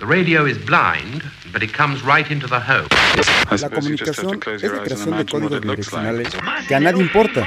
The radio is blind, but it comes right into the home. La comunicación es la creación de códigos direccionales que a nadie importa.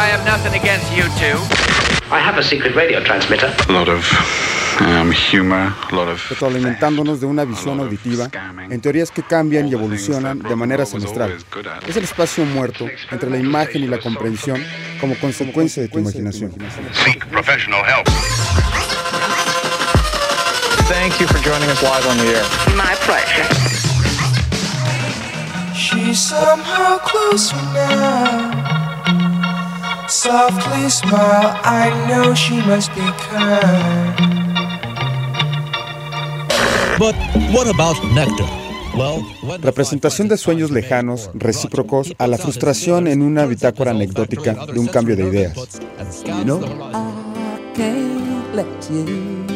I have nothing against you two. I have a secret radio transmitter. A lot of um, humor, a lot of retroalimentándonos de una visión auditiva en teorías que cambian y evolucionan de manera semestral. Es el espacio muerto entre la imagen y la comprensión como consecuencia de tu imaginación. Seek professional help. Thank you for joining us live on the air. My pleasure. She's somehow closer now. Softly smile, I know she must be kind. But what about nectar? Representación de sueños lejanos, recíprocos a la frustración en una bitácora anecdótica de un cambio de ideas. You know? I can't let you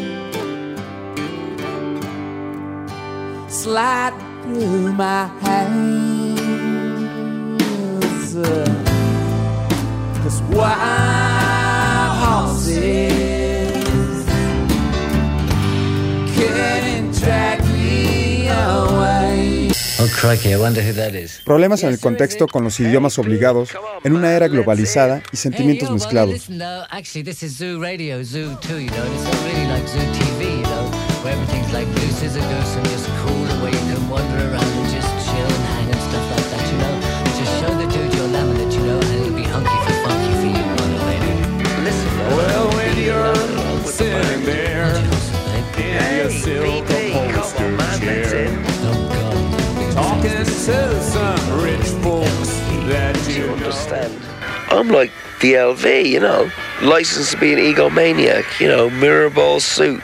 slide through my hands. Problemas en el contexto con los idiomas obligados en una era globalizada y sentimientos mezclados. Understand. I'm like DLV, you know, licensed to be an egomaniac, you know, mirror ball suit.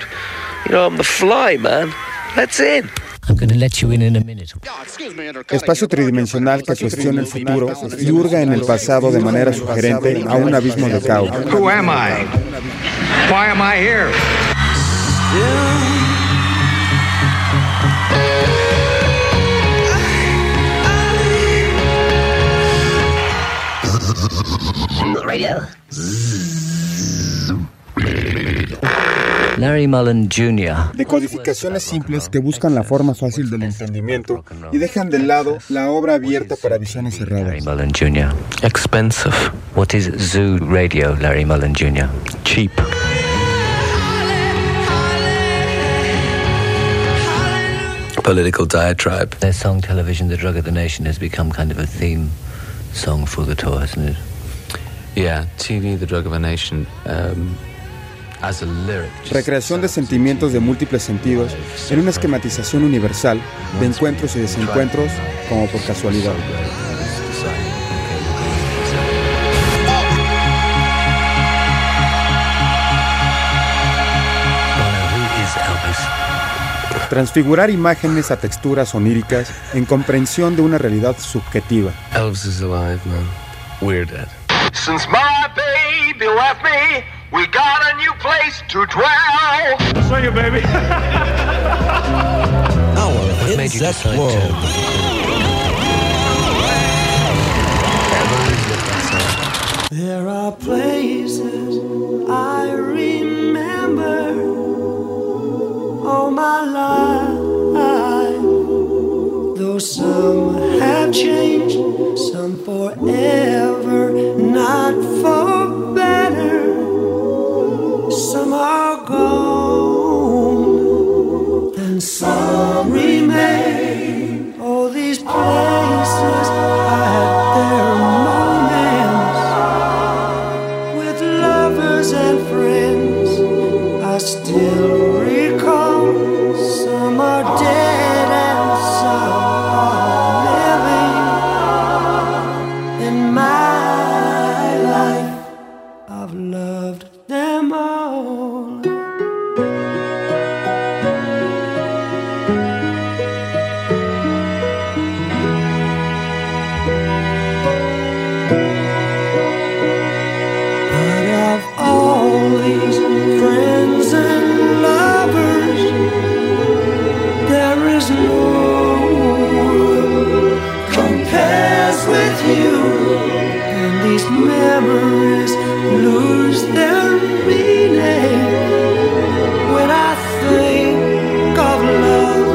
You know, I'm the fly, man. Let's in. I'm going to let you in in a minute. Espacio tridimensional que cuestiona el futuro y hurga en el pasado de manera sugerente a un abismo de caos. Who am I? Why am I here? Radio. Larry Mullen Jr. Decodificaciones simples que buscan la forma fácil del entendimiento y dejan de lado la obra abierta para visiones Larry cerradas. Mullen Jr. Expensive. What is Zoo Radio, Larry Mullen Jr.? Cheap. Political diatribe. Their song Television, The Drug of the Nation, has become kind of a theme song for the tour, hasn't it? Yeah, TV, The Drug of a Nation, um, as a lyric. just Recreación de sentimientos de múltiples sentidos en una esquematización universal de encuentros y desencuentros como por casualidad. Transfigurar imágenes a texturas oníricas en comprensión de una realidad subjetiva. Elvis is alive, man. We're dead. Since my baby left me, we got a new place to dwell. Sing it, baby. our made you insect decide to- world. There are places I remember all my life. Though some have changed, some forever, gone, and some memories lose their meaning. When I think of love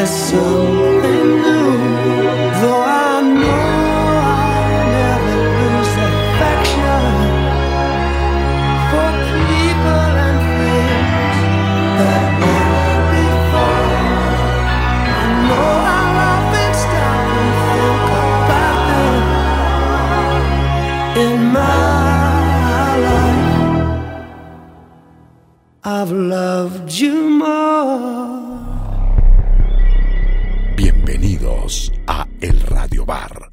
as I've loved you more. Bienvenidos a El Radio Bar.